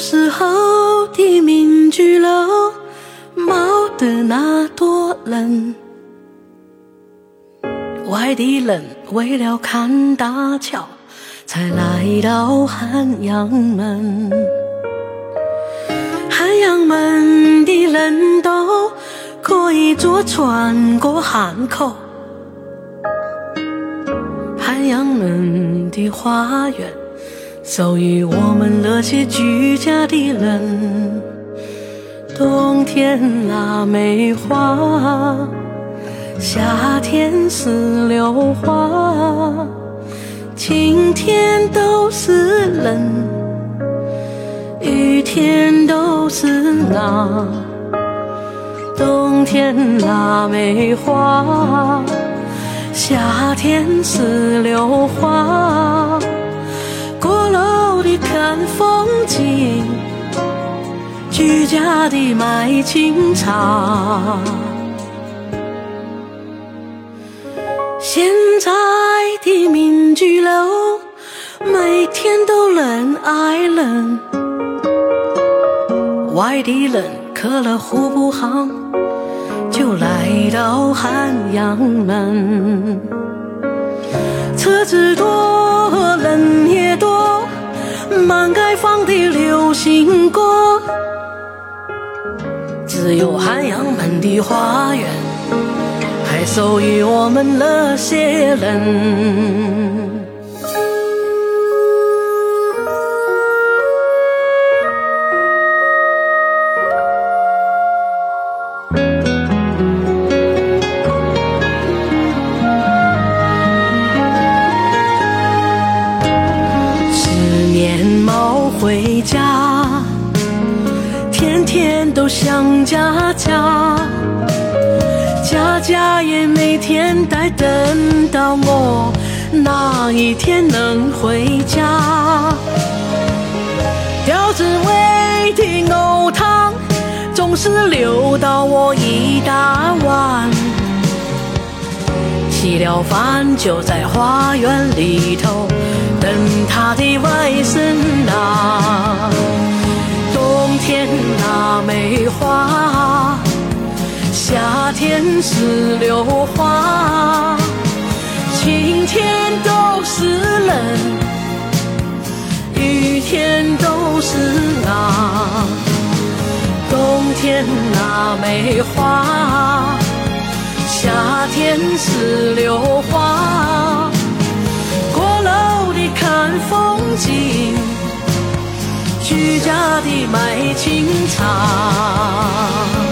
时候的民居楼，冒得那多冷。外地人为了看大桥，才来到汉阳门。汉阳门的人都可以坐船过汉口。汉阳门的花园。属于我们那些居家的人。冬天腊梅花，夏天石榴花，晴天都是冷，雨天都是那。冬天腊梅花，夏天石榴花。看风景，居家的卖清茶。现在的民居楼，每天都人挨人。外地人渴了湖不好，就来到汉阳门。车子多，冷也，满街放的流行歌，只有汉阳门的花园还属于我们那些人。一天能回家。吊子味的藕汤总是留到我一大碗，吃了饭就在花园里头等他的外孙啊。冬天腊梅花，夏天石榴花，天都是冷，雨天都是啊。冬天腊梅花，夏天石榴花，过楼的看风景。居家的卖清茶。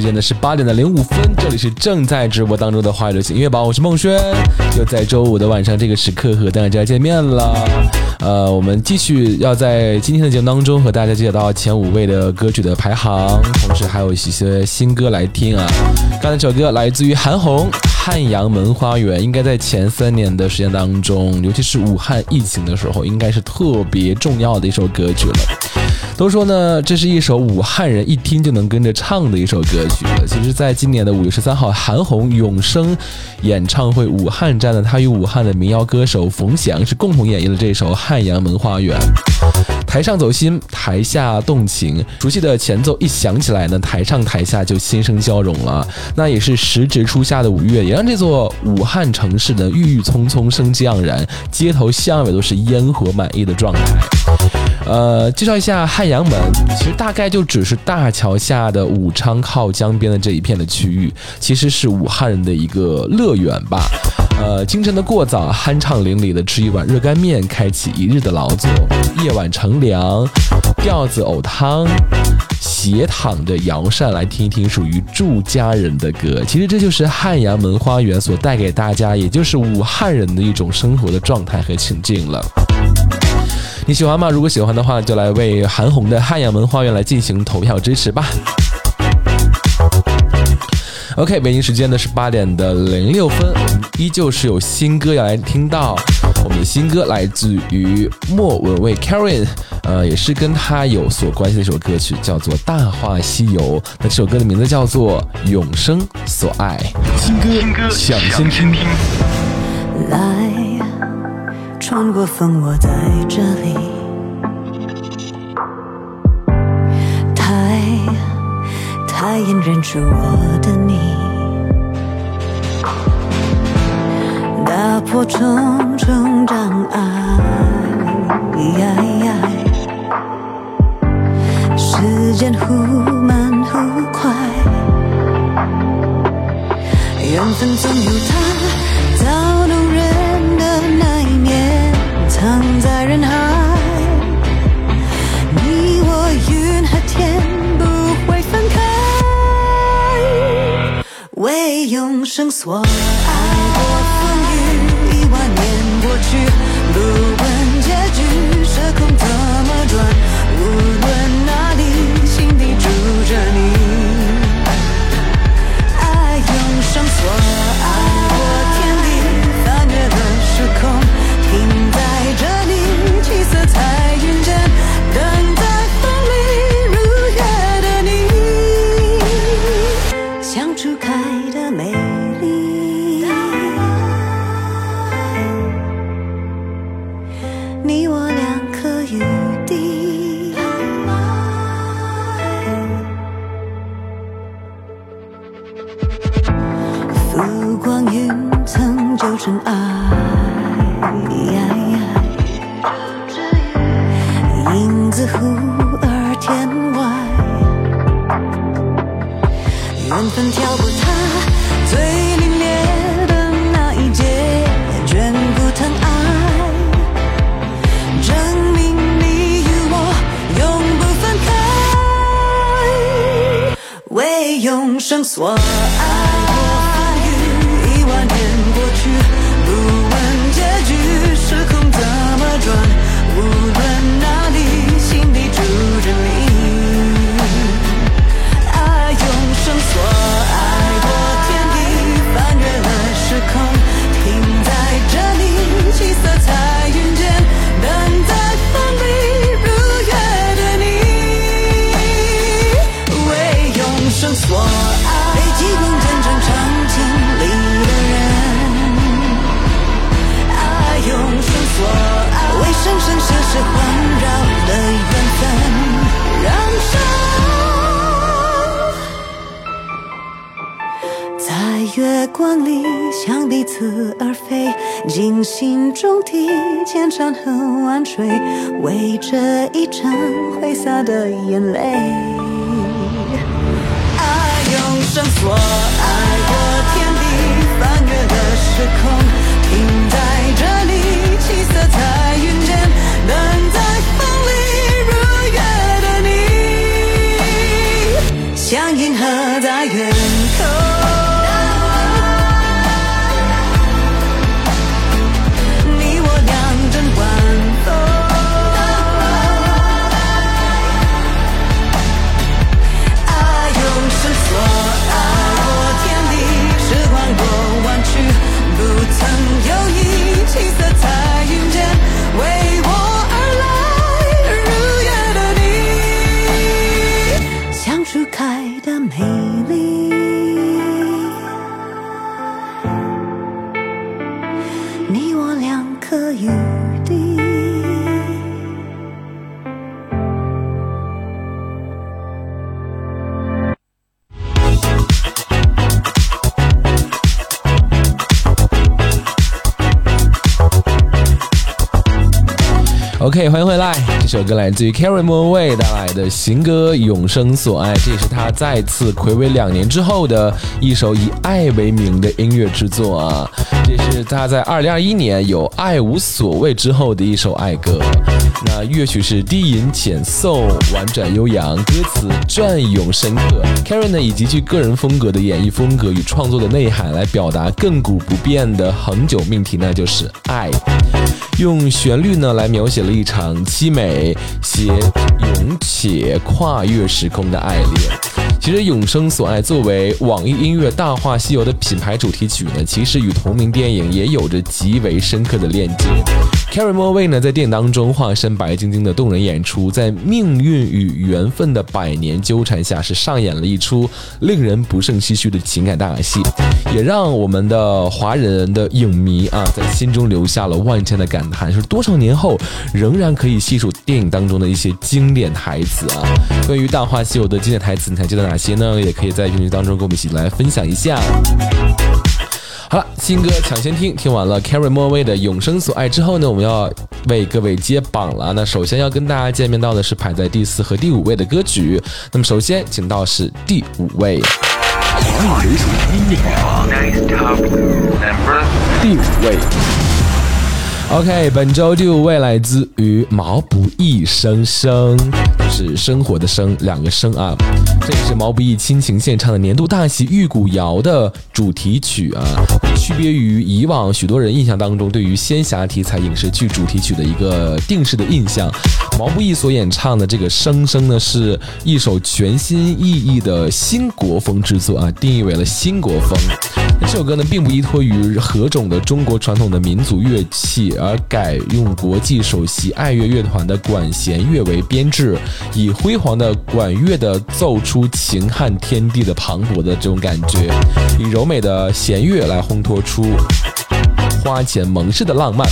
时间的是八点的零五分，这里是正在直播当中的华语流行音乐榜，我是孟轩，又在周五的晚上这个时刻和大家见面了。呃，我们继续要在今天的节目当中和大家介绍到前五位的歌曲的排行，同时还有一些新歌来听啊。刚才这首歌来自于韩红，《汉阳门花园》，应该在前三年的时间当中，尤其是武汉疫情的时候，应该是特别重要的一首歌曲了。都说呢，这是一首武汉人一听就能跟着唱的一首歌曲。其实，在今年的五月十三号，韩红永生演唱会武汉站呢，她与武汉的民谣歌手冯翔是共同演绎了这首《汉阳门花园》。台上走心，台下动情，熟悉的前奏一响起来呢，台上台下就心生交融了。那也是时值初夏的五月，也让这座武汉城市呢郁郁葱葱，生机盎然，街头巷尾都是烟火满溢的状态。呃，介绍一下汉阳门，其实大概就只是大桥下的武昌靠江边的这一片的区域，其实是武汉人的一个乐园吧。呃，清晨的过早，酣畅淋漓的吃一碗热干面，开启一日的劳作；夜晚乘凉，吊子藕汤，斜躺着摇扇来听一听属于住家人的歌。其实这就是汉阳门花园所带给大家，也就是武汉人的一种生活的状态和情境了。你喜欢吗？如果喜欢的话，就来为韩红的《汉阳门花园》来进行投票支持吧。OK，北京时间的是八点的零六分，依旧是有新歌要来听到。我们的新歌来自于莫文蔚 Karen，呃，也是跟他有所关系的一首歌曲，叫做《大话西游》。那这首歌的名字叫做《永生所爱》。新歌想先听。来。穿过风，我在这里。太太隐忍住我的你，打破重重障碍。时间忽慢忽快，缘分总有它藏在人海，你我云和天不会分开，为永生所爱。过风雨，一万年过去，不月光里向彼此而飞，尽心中的千山和万水，为这一场挥洒的眼泪。爱用绳索 OK，欢迎回来。这首歌来自于 Carrie Moon Way 带来的行歌《永生所爱》，这也是他再次暌违两年之后的一首以爱为名的音乐制作啊。这是他在2021年有《爱无所谓》之后的一首爱歌。那乐曲是低吟浅奏，婉转悠扬，歌词隽永深刻。Carrie 呢以极具个人风格的演绎风格与创作的内涵来表达亘古不变的恒久命题，那就是爱。用旋律呢来描写了一场凄美且永且跨越时空的爱恋。其实《永生所爱》作为网易音乐《大话西游》的品牌主题曲呢，其实与同名电影也有着极为深刻的链接。Carrie m o w a y 呢，在电影当中化身白晶晶的动人演出，在命运与缘分的百年纠缠下，是上演了一出令人不胜唏嘘的情感大戏，也让我们的华人的影迷啊，在心中留下了万千的感叹。是多少年后，仍然可以细数电影当中的一些经典台词啊。关于《大话西游》的经典台词，你还记得哪哪些呢？也可以在评论区当中跟我们一起来分享一下。好了，新歌抢先听，听完了 Carrie m o w a y 的《永生所爱》之后呢，我们要为各位接榜了。那首先要跟大家见面到的是排在第四和第五位的歌曲。那么首先请到是第五位，华语流行音乐榜第五位。OK，本周第五位来自于毛不易，生生是生活的生，两个生啊。这也是毛不易亲情献唱的年度大戏《玉骨遥》的主题曲啊。区别于以往许多人印象当中对于仙侠题材影视剧主题曲的一个定式的印象，毛不易所演唱的这个《生生》呢，是一首全新意义的新国风之作啊，定义为了新国风。这首歌呢，并不依托于何种的中国传统的民族乐器，而改用国际首席爱乐乐团的管弦乐为编制，以辉煌的管乐的奏出秦汉天地的磅礴的这种感觉，以柔美的弦乐来烘托出花前盟誓的浪漫，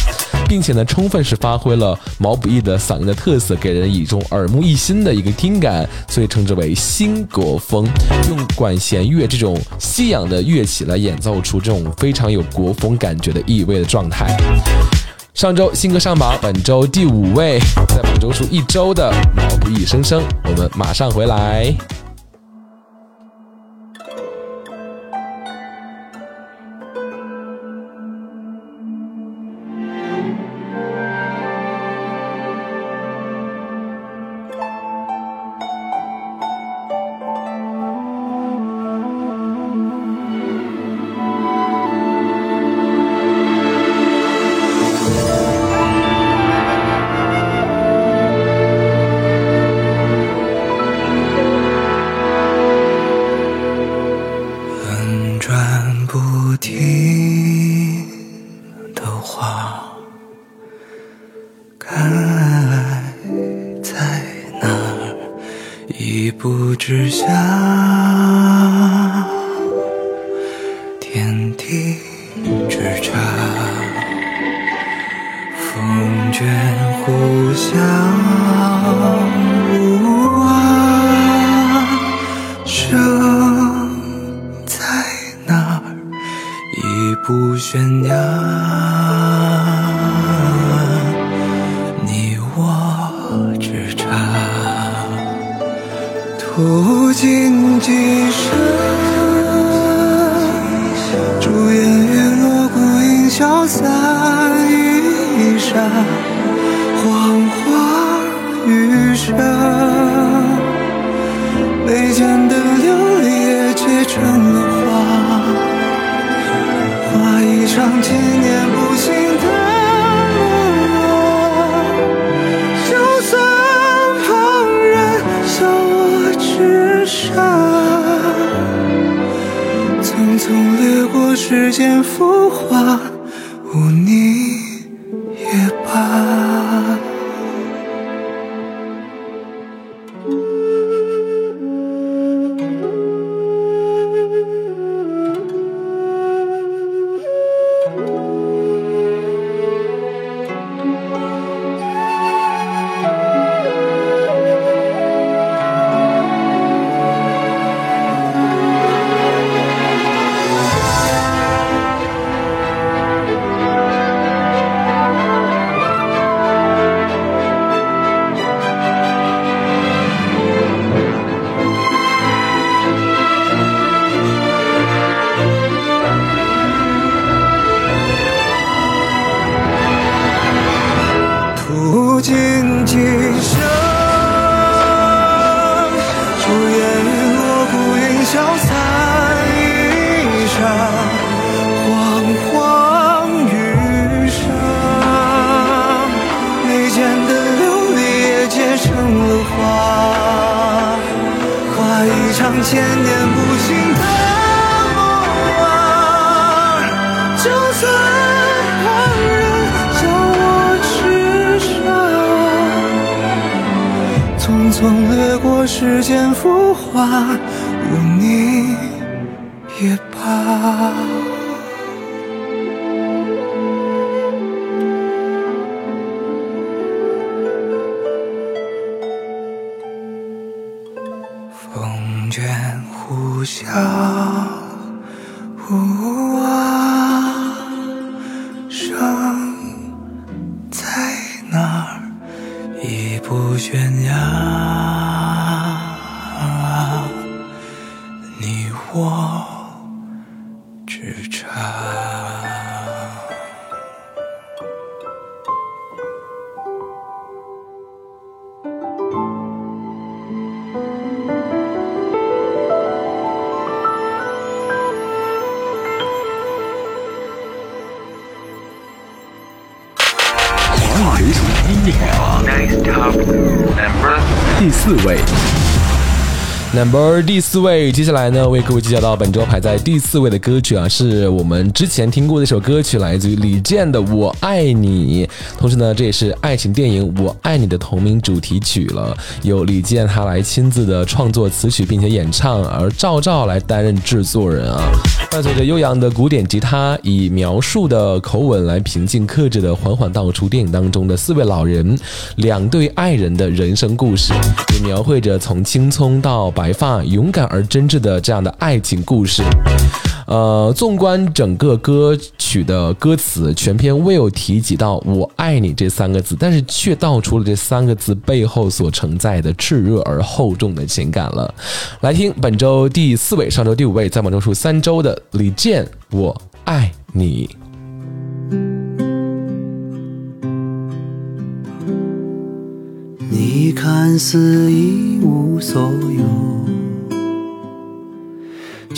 并且呢，充分是发挥了毛不易的嗓音的特色，给人以一种耳目一新的一个听感，所以称之为新国风。用管弦乐这种西洋的乐器来演奏出这种非常有国风感觉的意味的状态。上周新歌上榜，本周第五位，在本周数一周的毛不易声声，我们马上回来。间浮华，风卷呼啸，呜啊，声在哪儿已不悬崖，门第四位，接下来呢，为各位介绍到本周排在第四位的歌曲啊，是我们之前听过的一首歌曲，来自于李健的《我爱你》，同时呢，这也是爱情电影《我爱你》的同名主题曲了，由李健他来亲自的创作词曲并且演唱，而赵照来担任制作人啊。伴随着悠扬的古典吉他，以描述的口吻来平静克制的缓缓道出电影当中的四位老人两对爱人的人生故事，也描绘着从青葱到白发、勇敢而真挚的这样的爱情故事。呃，纵观整个歌曲的歌词，全篇未有提及到“我爱你”这三个字，但是却道出了这三个字背后所承载的炽热而厚重的情感了。来听本周第四位，上周第五位，在榜中数三周的李健《我爱你》。你看似一无所有，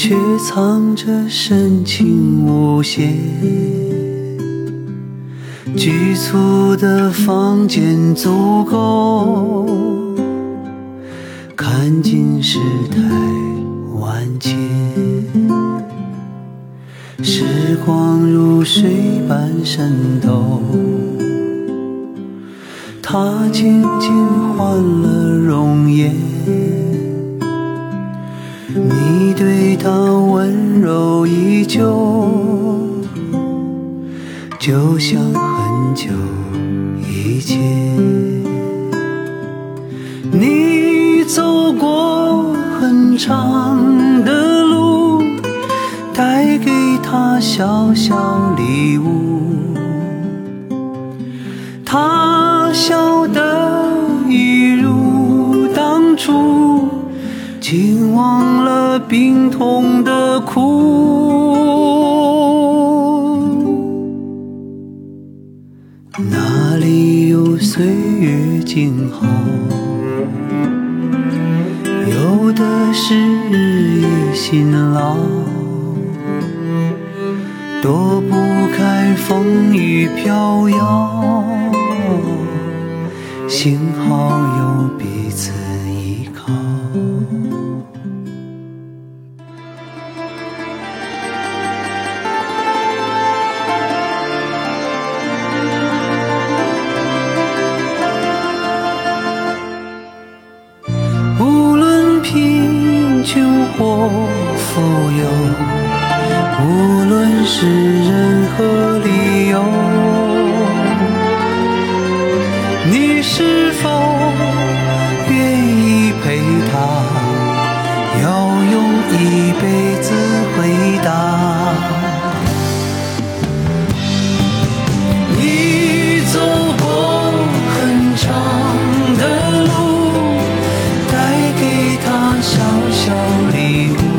却藏着深情无限。局促的房间足够看尽世态万千，时光如水般渗透。它渐渐换了容颜，你对他温柔依旧，就像很久以前。你走过很长的路，带给他小小礼物。他笑得病痛的苦。哪里有岁月静好？有的是日夜辛劳。躲不开风雨飘摇，幸好用一辈子回答？你走过很长的路，带给他小小礼物。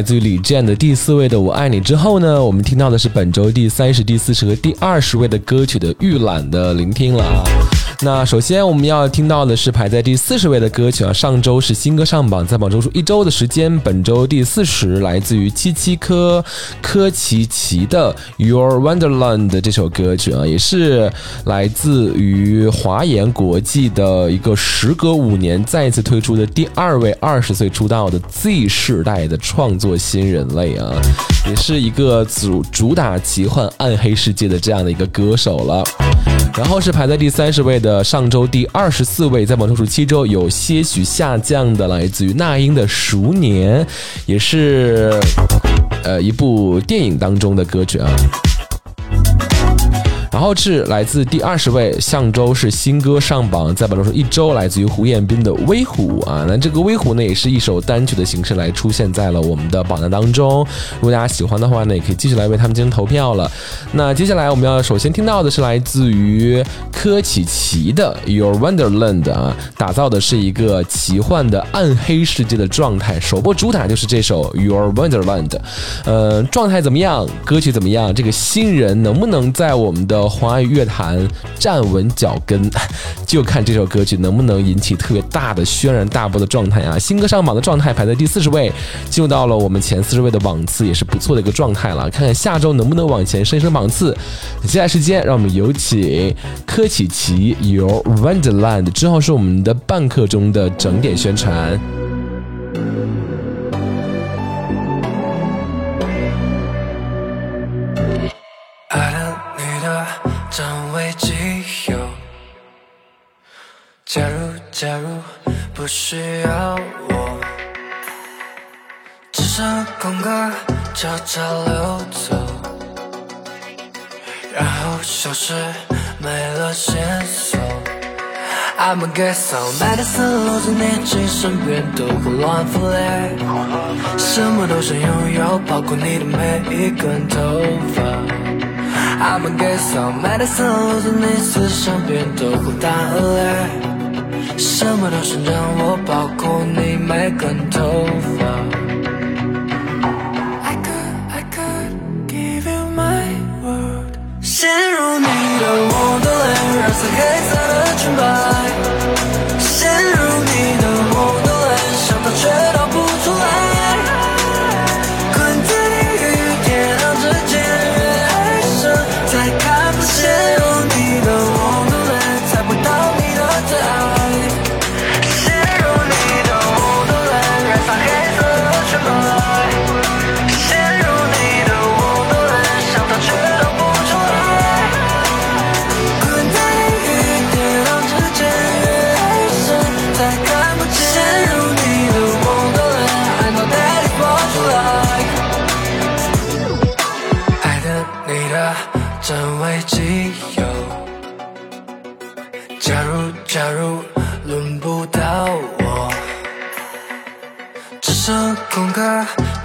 来自于李健的第四位的《我爱你》之后呢，我们听到的是本周第三十、第四十和第二十位的歌曲的预览的聆听了啊。那首先我们要听到的是排在第四十位的歌曲啊，上周是新歌上榜，在榜周数一周的时间，本周第四十，来自于七七科科奇奇的《Your Wonderland》这首歌曲啊，也是来自于华研国际的一个时隔五年再次推出的第二位二十岁出道的 Z 世代的创作新人类啊，也是一个主主打奇幻暗黑世界的这样的一个歌手了。然后是排在第三十位的，上周第二十四位，在榜周数七周有些许下降的，来自于那英的《熟年》，也是呃一部电影当中的歌曲啊。然后是来自第二十位，上周是新歌上榜，在本周是一周，来自于胡彦斌的《威虎》啊。那这个《威虎》呢，也是一首单曲的形式来出现在了我们的榜单当中。如果大家喜欢的话呢，也可以继续来为他们进行投票了。那接下来我们要首先听到的是来自于柯启奇的《Your Wonderland》啊，打造的是一个奇幻的暗黑世界的状态。首播主打就是这首《Your Wonderland》，呃，状态怎么样？歌曲怎么样？这个新人能不能在我们的华语乐坛站稳脚跟？就看这首歌曲能不能引起特别大的轩然大波的状态啊！新歌上榜的状态排在第四十位，进入到了我们前四十位的榜次，也是不错的一个状态了。看看下周能不能往前升升榜次。接下来时间，让我们有请柯启奇《Your Wonderland》，之后是我们的半刻钟的整点宣传。假如假如不需要我，只剩空格悄悄溜走，然后消失，没了线索。I'm a get so medicine，落在你身身边都胡乱分裂，什么都想拥有，包括你的每一根头发。I'm a get so medicine，落在你思想边都忽淡而来，什么都想让我包括你每根头发。I could, I could give you my word，陷入你的我的泪，染色黑色的裙摆。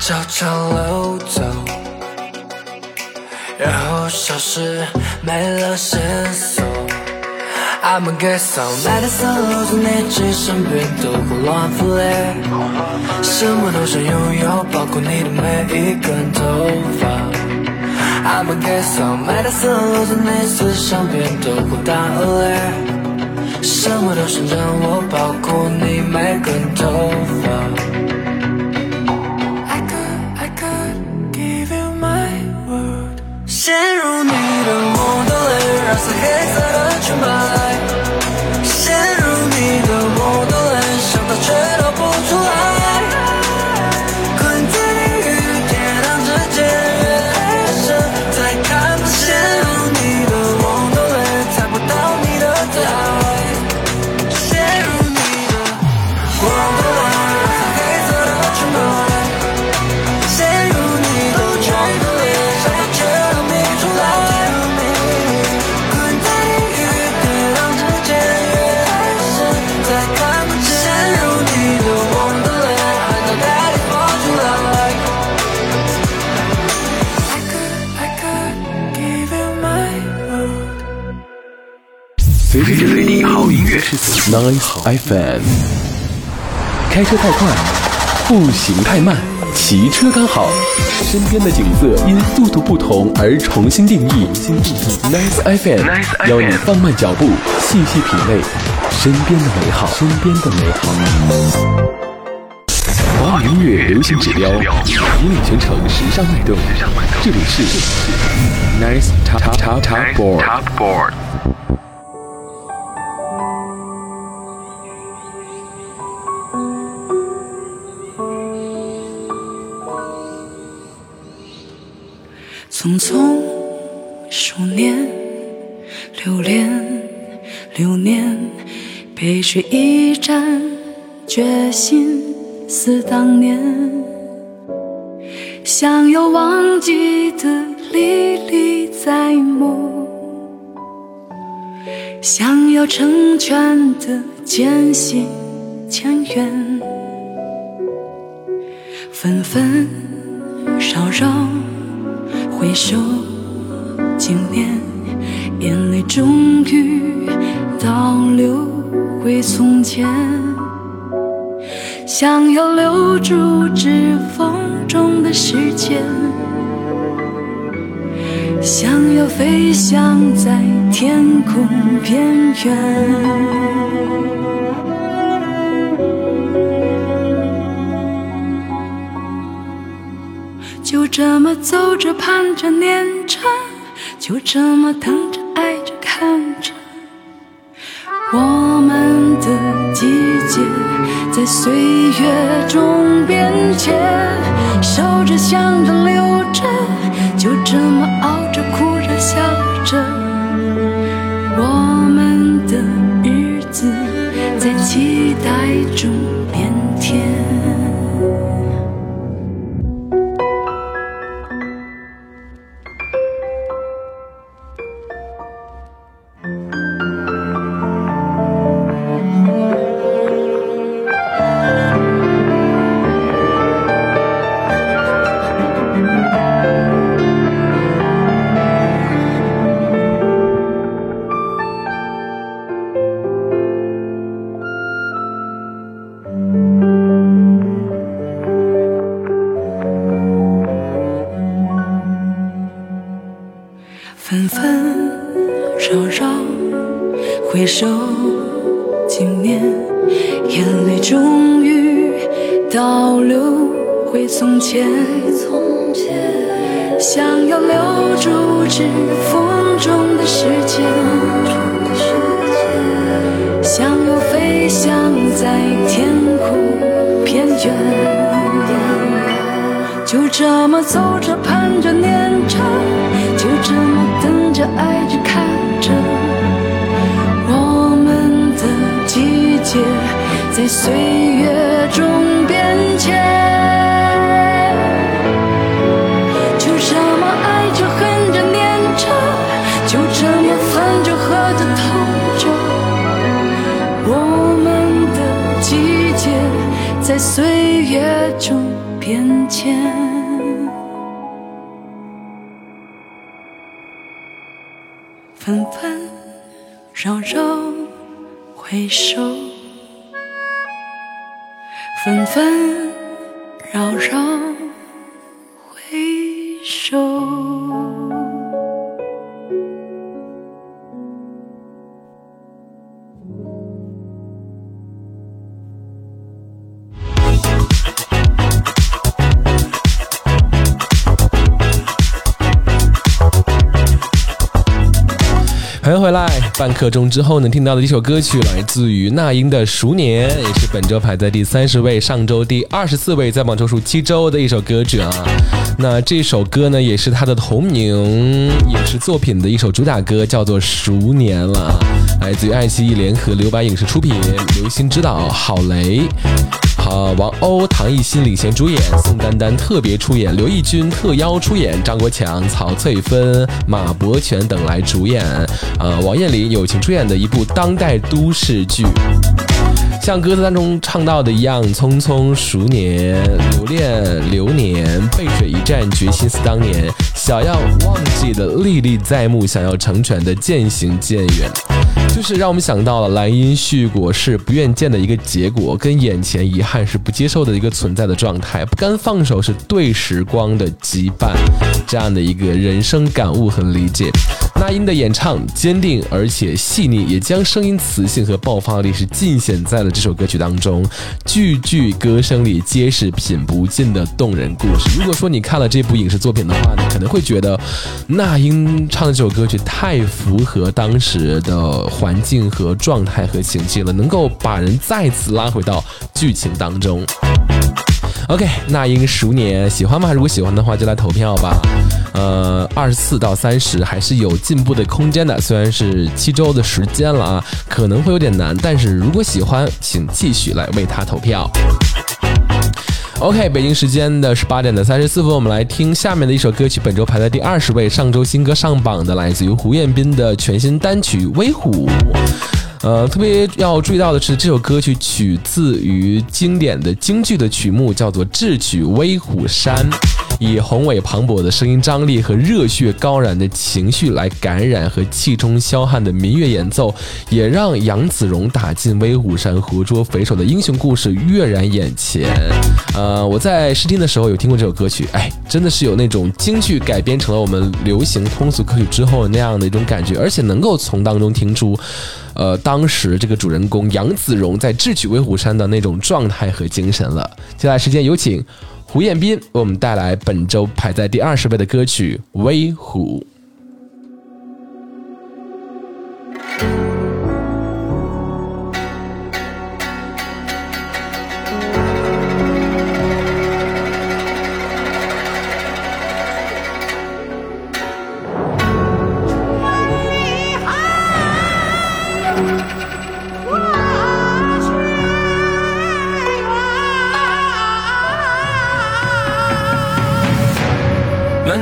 悄悄溜走。然后消失，没了线索。I'm a get so medicine，落在你身身边都胡乱飞来，什么都想拥有，包括你的每一根头发。I'm a get so medicine，落在你思想边都忽淡而来，什么都想让我包括你每根头发。陷入你的梦的泪，染色黑色的裙摆。，Nice FM。开车太快，步行太慢，骑车刚好。身边的景色因速度不同而重新定义。Nice FM 邀你放慢脚步，细细品味身边的美好。身边的美好。华语音乐流行指标，引领全城时尚脉动。这里是 Nice Top Top Top Board。流年，背水一战，决心似当年。想要忘记的历历在目，想要成全的渐行渐远，纷纷扰扰。回首经年，眼泪终于倒流回从前。想要留住指缝中的时间，想要飞翔在天空边缘。就这么走着，盼着，念着，就这么等着，爱着，看着，我们的季节在岁月中变迁，守着，想着，留着，就这么熬着，哭着，笑着，我们的日子在期待中。夜中变迁。纷纷扰扰，回首，纷纷扰扰，回首。欢迎回来，半刻钟之后呢，听到的一首歌曲来自于那英的《熟年》，也是本周排在第三十位，上周第二十四位，在榜周数七周的一首歌曲啊。那这首歌呢，也是他的同名影视作品的一首主打歌，叫做《熟年》了，来自于爱奇艺联合留白影视出品，刘星执导，郝蕾。呃，王鸥、唐艺昕领衔主演，宋丹丹特别出演，刘奕君特邀出演，张国强、曹翠芬、马伯全等来主演。呃，王彦霖友情出演的一部当代都市剧。像歌词当中唱到的一样，匆匆数年，留恋流年，背水一战，决心似当年，想要忘记的历历在目，想要成全的渐行渐远。就是让我们想到了兰因絮果是不愿见的一个结果，跟眼前遗憾是不接受的一个存在的状态，不甘放手是对时光的羁绊，这样的一个人生感悟和理解。那英的演唱坚定而且细腻，也将声音磁性和爆发力是尽显在了这首歌曲当中，句句歌声里皆是品不尽的动人故事。如果说你看了这部影视作品的话呢，可能会觉得那英唱的这首歌曲太符合当时的环境和状态和情境了，能够把人再次拉回到剧情当中。OK，那英熟年喜欢吗？如果喜欢的话，就来投票吧。呃，二十四到三十还是有进步的空间的，虽然是七周的时间了啊，可能会有点难，但是如果喜欢，请继续来为他投票。OK，北京时间的十八点的三十四分，我们来听下面的一首歌曲，本周排在第二十位，上周新歌上榜的，来自于胡彦斌的全新单曲《威虎》。呃，特别要注意到的是，这首歌曲取自于经典的京剧的曲目，叫做《智取威虎山》，以宏伟磅礴的声音张力和热血高燃的情绪来感染和气冲霄汉的民乐演奏，也让杨子荣打进威虎山活捉匪首的英雄故事跃然眼前。呃，我在试听的时候有听过这首歌曲，哎，真的是有那种京剧改编成了我们流行通俗歌曲之后那样的一种感觉，而且能够从当中听出。呃，当时这个主人公杨子荣在智取威虎山的那种状态和精神了。接下来时间有请胡彦斌为我们带来本周排在第二十位的歌曲《威虎》。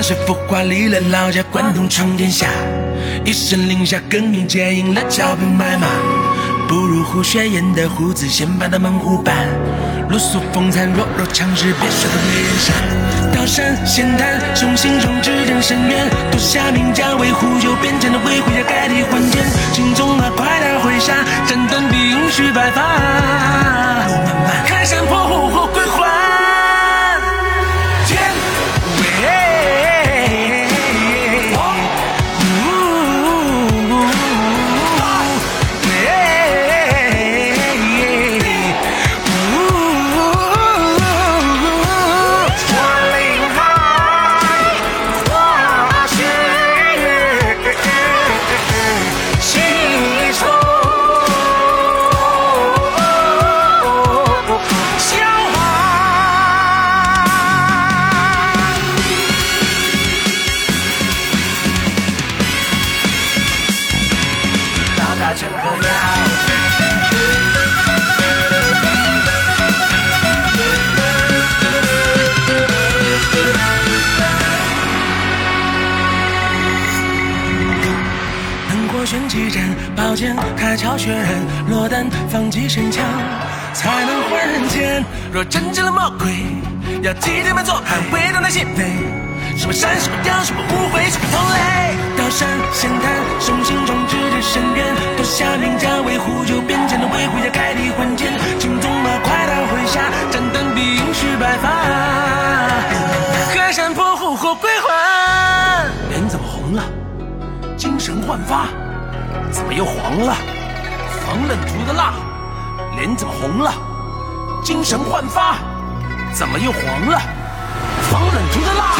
水浮华离了老家，关东闯天下。一声令下，更名接应了脚步迈马。不如胡雪岩的胡子，先把他们互办。露宿风餐，弱肉强食，别说的没人杀。刀山险滩，雄心壮志人深渊。夺下名将为护救边疆的维护要改替换剑。心中那快打回沙，斩断必应须白发。路漫漫，开山破虎后血刃，落单放几声枪，才能换人间。若真见了魔鬼，要替他们做汉，回到那心扉。什么山，什么雕，什么误会，什么同类。刀山险滩，雄心壮志的深渊，夺下名家为护救边疆的维护要开地换剑。青鬃马快刀回沙，斩断必应须白发。河山破虎后归还。脸怎么红了？精神焕发，怎么又黄了？防冷族的蜡，脸怎么红了？精神焕发，怎么又黄了？防冷族的蜡，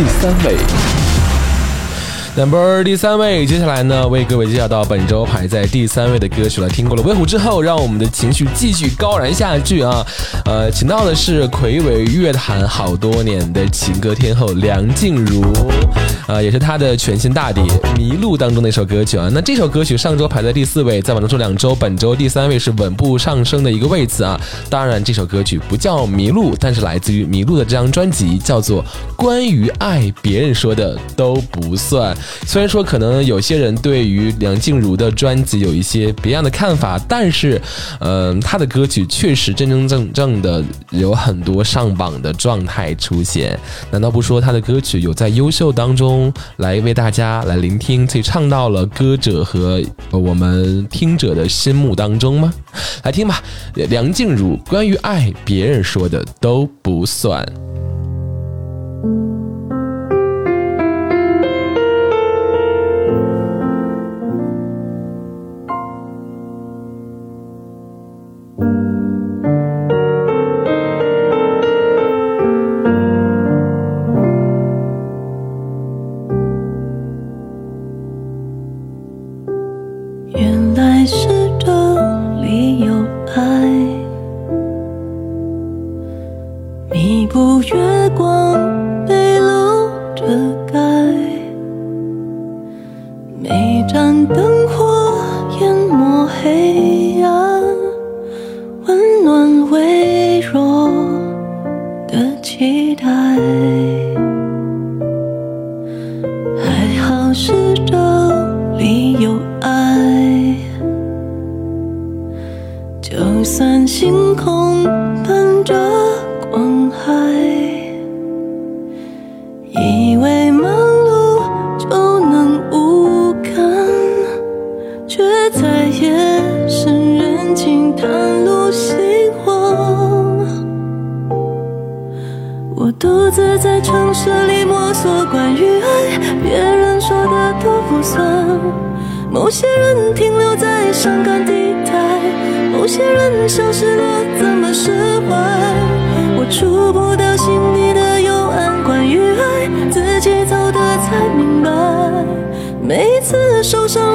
第三位，number 第三位，接下来呢，为各位介绍到本周排在第三位的歌曲了。听过了《威虎》之后，让我们的情绪继续高燃下去啊！呃，请到的是魁伟乐坛好多年的情歌天后梁静茹，呃，也是她的全新大碟《迷路》当中的一首歌曲啊。那这首歌曲上周排在第四位，在往中两周，本周第三位是稳步上升的一个位次啊。当然，这首歌曲不叫《迷路》，但是来自于《迷路》的这张专辑叫做《关于爱》，别人说的都不算。虽然说可能有些人对于梁静茹的专辑有一些别样的看法，但是，嗯、她的歌曲确实真真正正的有很多上榜的状态出现。难道不说她的歌曲有在优秀当中来为大家来聆听，所以唱到了歌者和我们听者的心目当中吗？来听吧，梁静茹关于爱，别人说的都不算。每一次受伤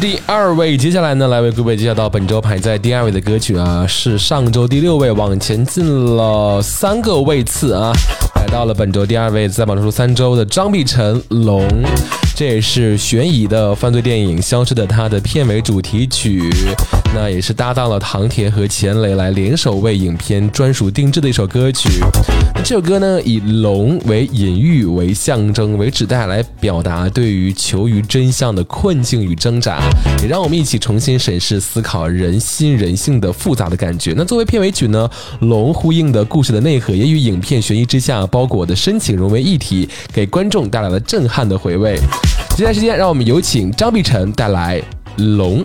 第二位，接下来呢，来为各位介绍到本周排在第二位的歌曲啊，是上周第六位，往前进了三个位次啊，来到了本周第二位，在榜出三周的张碧晨《龙》，这也是悬疑的犯罪电影《消失的她》的片尾主题曲，那也是搭档了唐田和钱雷来联手为影片专属定制的一首歌曲。这首歌呢，以龙为隐喻、为象征、为指代来表达对于求于真相的困境与挣扎，也让我们一起重新审视、思考人心人性的复杂的感觉。那作为片尾曲呢，龙呼应的故事的内核，也与影片悬疑之下包裹的深情融为一体，给观众带来了震撼的回味。接下来时间，让我们有请张碧晨带来《龙》。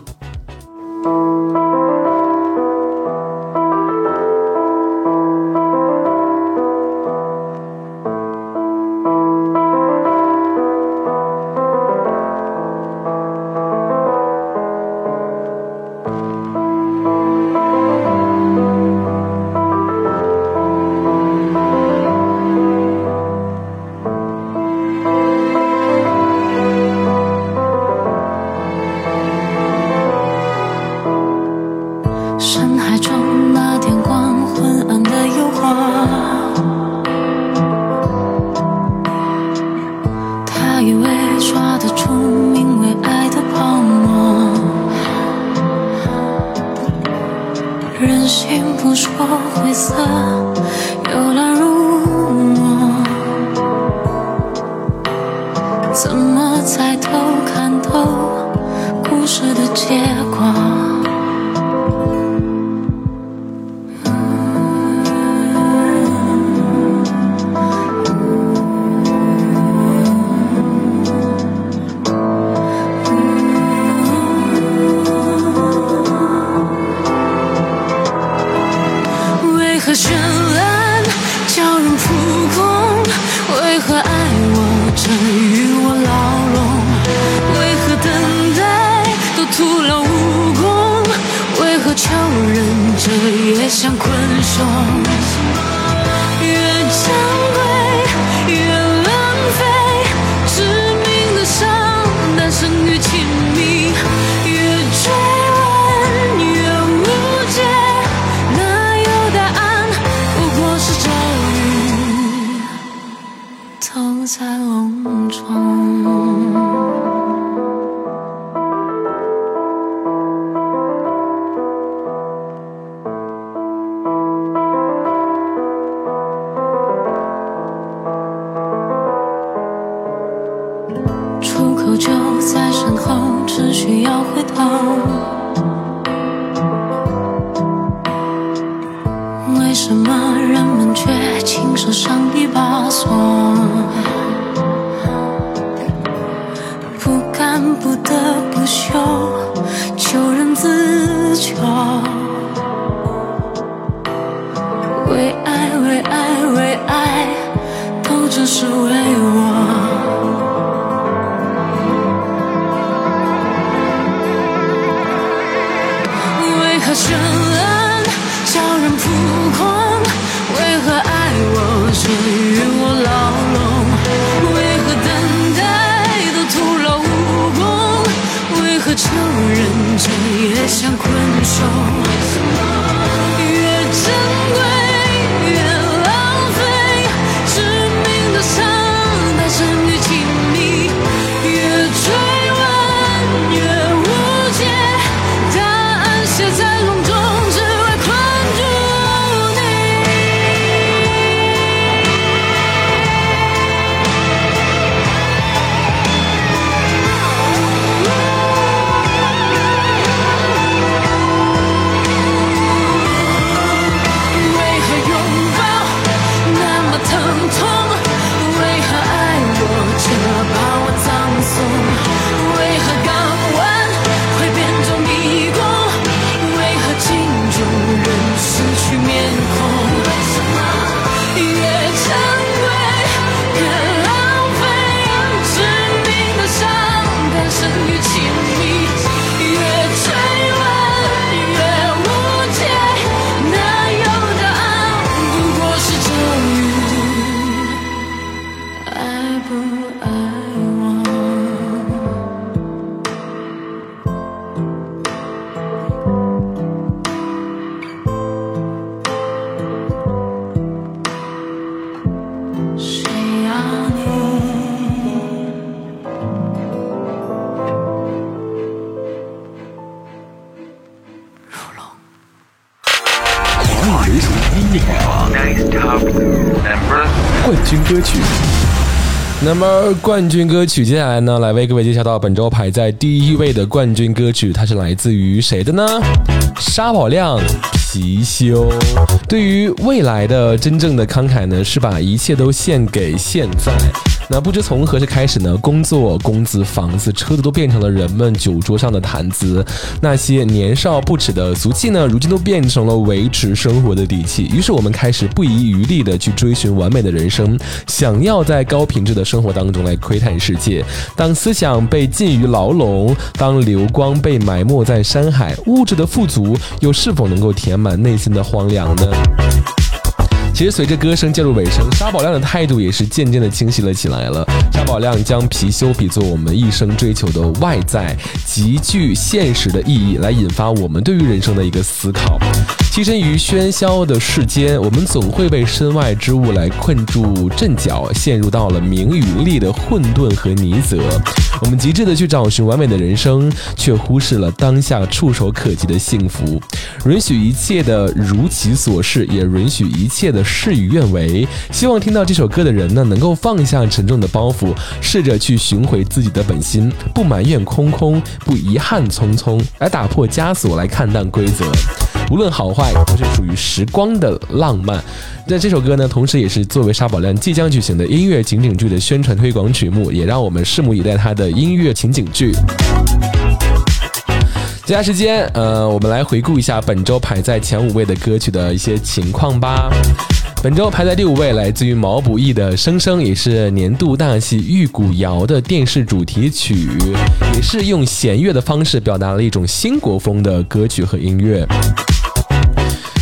冠军歌曲，接下来呢，来为各位介绍到本周排在第一位的冠军歌曲，它是来自于谁的呢？沙宝亮。貔貅对于未来的真正的慷慨呢，是把一切都献给现在。那不知从何时开始呢，工作、工资、房子、车子都变成了人们酒桌上的谈资。那些年少不耻的俗气呢，如今都变成了维持生活的底气。于是我们开始不遗余力的去追寻完美的人生，想要在高品质的生活当中来窥探世界。当思想被禁于牢笼，当流光被埋没在山海，物质的富足又是否能够填满内心的荒凉呢？其实随着歌声渐入尾声，沙宝亮的态度也是渐渐的清晰了起来了。沙宝亮将貔貅比作我们一生追求的外在，极具现实的意义，来引发我们对于人生的一个思考。栖身于喧嚣的世间，我们总会被身外之物来困住阵脚，陷入到了名与利的混沌和泥泽。我们极致的去找寻完美的人生，却忽视了当下触手可及的幸福。允许一切的如其所是，也允许一切的事与愿违。希望听到这首歌的人呢，能够放下沉重的包袱，试着去寻回自己的本心，不埋怨空空，不遗憾匆匆，来打破枷锁，来看淡规则。无论好坏，都是属于时光的浪漫。那这首歌呢，同时也是作为沙宝亮即将举行的音乐情景剧的宣传推广曲目，也让我们拭目以待他的音乐情景剧。接下来时间，呃，我们来回顾一下本周排在前五位的歌曲的一些情况吧。本周排在第五位，来自于毛不易的《生生》，也是年度大戏《玉骨遥》的电视主题曲，也是用弦乐的方式表达了一种新国风的歌曲和音乐。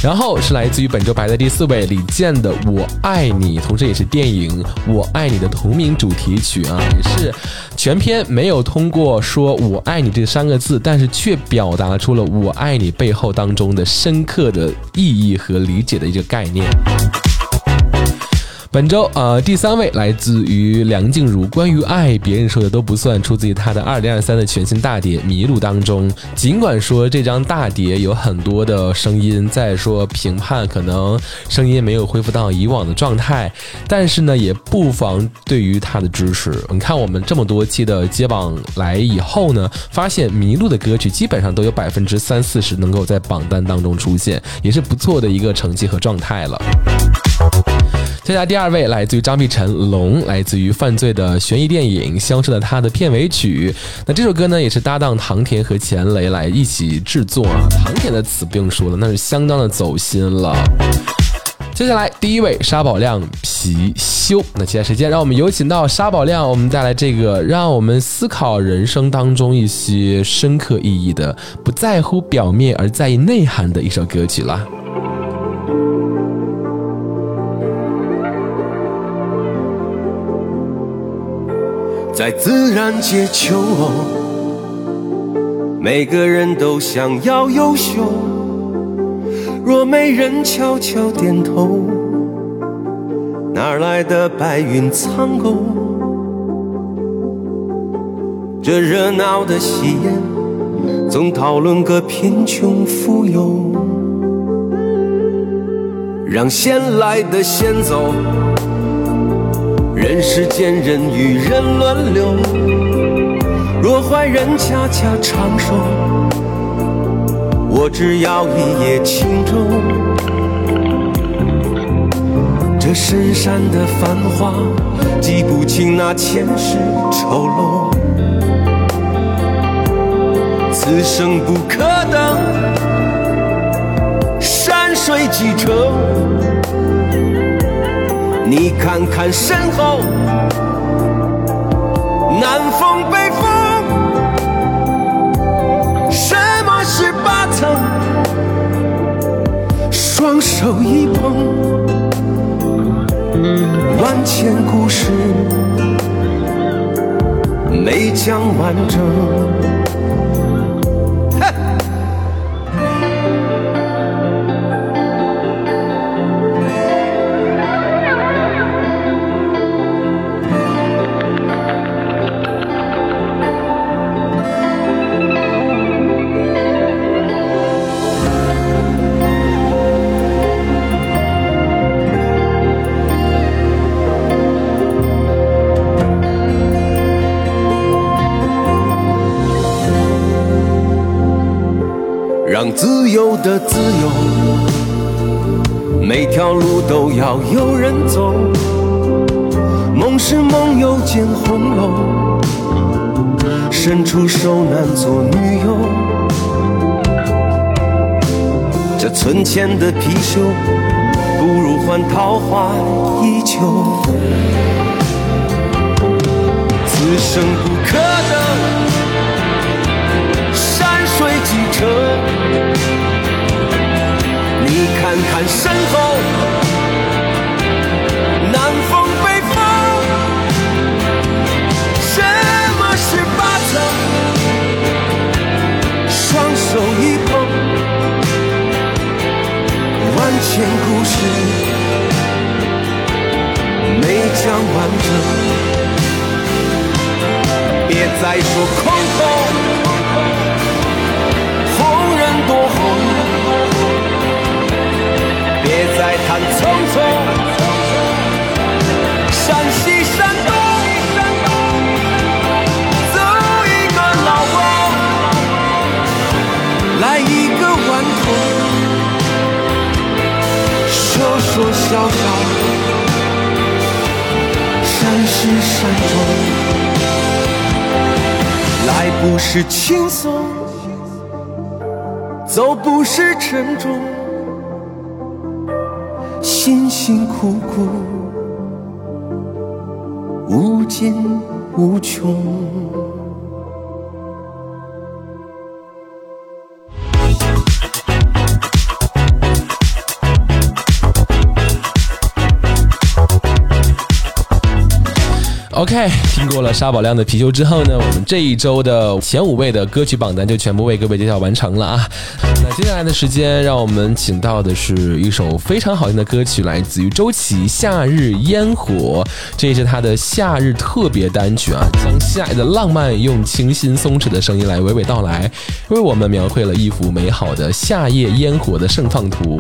然后是来自于本周排在第四位李健的《我爱你》，同时也是电影《我爱你》的同名主题曲啊，也是全片没有通过说我爱你这三个字，但是却表达出了我爱你背后当中的深刻的意义和理解的一个概念。本周呃第三位来自于梁静茹，关于爱，别人说的都不算，出自于她的二零二三的全新大碟《迷路》当中。尽管说这张大碟有很多的声音在说评判，可能声音没有恢复到以往的状态，但是呢，也不妨对于她的支持。你看我们这么多期的接榜来以后呢，发现《迷路》的歌曲基本上都有百分之三四十能够在榜单当中出现，也是不错的一个成绩和状态了。接下来第二位来自于张碧晨，《龙》来自于犯罪的悬疑电影《消失的她》的片尾曲。那这首歌呢，也是搭档唐田和钱雷来一起制作啊。唐田的词不用说了，那是相当的走心了。接下来第一位沙宝亮，《貔貅》。那接下来时间，让我们有请到沙宝亮，我们带来这个让我们思考人生当中一些深刻意义的，不在乎表面而在意内涵的一首歌曲啦。在自然界求偶，每个人都想要优秀。若没人悄悄点头，哪来的白云苍狗？这热闹的喜宴，总讨论个贫穷富有，让先来的先走。人世间人与人轮流，若坏人恰恰长寿，我只要一叶轻舟。这深山的繁华，记不清那前世丑陋。此生不可等，山水几程。你看看身后，南风北风，什么是八层？双手一碰，万千故事没讲完整。的自由，每条路都要有人走。梦是梦又见红楼，伸出手难做女友。这存钱的貔貅，不如换桃花依旧。此生不可等，山水。几程？看看身后，南风北风，什么是巴掌？双手一碰，万千故事。没讲完整，别再说空空。看匆匆，山西山东，走一个老翁，来一个顽童，说说笑笑，山是山中。来不是轻松，走不是沉重，辛辛苦苦，无尽无穷。OK，听过了沙宝亮的貔貅之后呢，我们这一周的前五位的歌曲榜单就全部为各位揭晓完成了啊。那接下来的时间，让我们请到的是一首非常好听的歌曲，来自于周琦《夏日烟火》，这也是他的夏日特别单曲啊，将夏日的浪漫用清新松弛的声音来娓娓道来，为我们描绘了一幅美好的夏夜烟火的盛放图。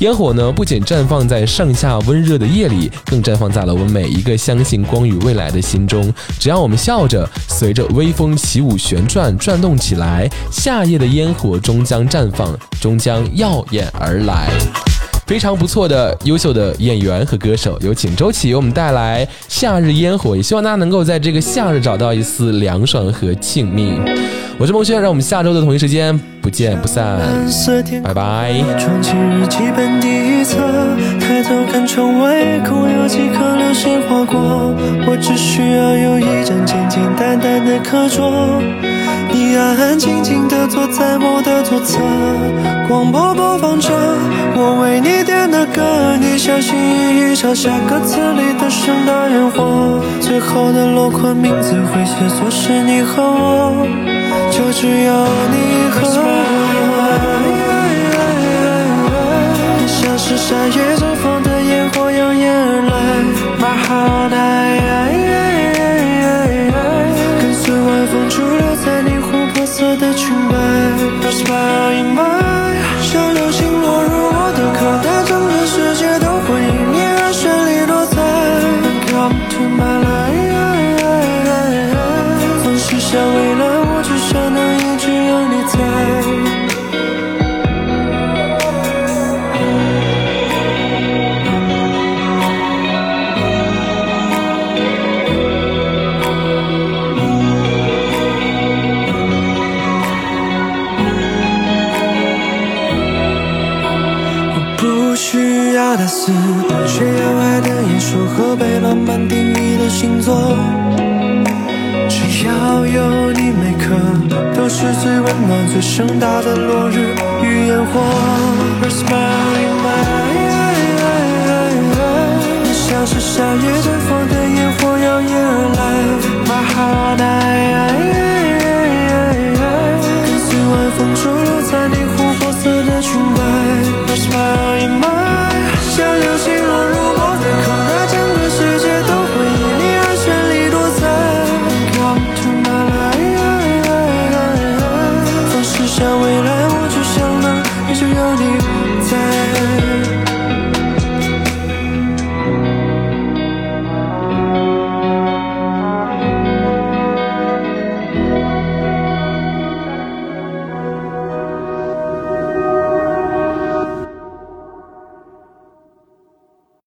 烟火呢，不仅绽放在盛夏温热的夜里，更绽放在了我们每一个相信光与未来。的心中，只要我们笑着，随着微风起舞旋转转动起来，夏夜的烟火终将绽放，终将耀眼而来。非常不错的优秀的演员和歌手，有请周琦为我们带来《夏日烟火》，也希望大家能够在这个夏日找到一丝凉爽和静谧。我是孟轩，让我们下周的同一时间不见不散，拜拜。装进日记本第一册，抬头看窗外，空有几颗流星划过。我只需要有一张简简单单的课桌。你安安静静的坐在我的左侧，广播播放着我为你点的歌，你小心翼翼抄下歌词里的盛大烟火，最后的落款名字会写作是你和我，就只有你夏夜绽放的烟火，耀眼而来。My heart, 是最温暖、最盛大的落日与烟火。你像是夏夜绽放的烟火，耀眼而来。My heart, I, I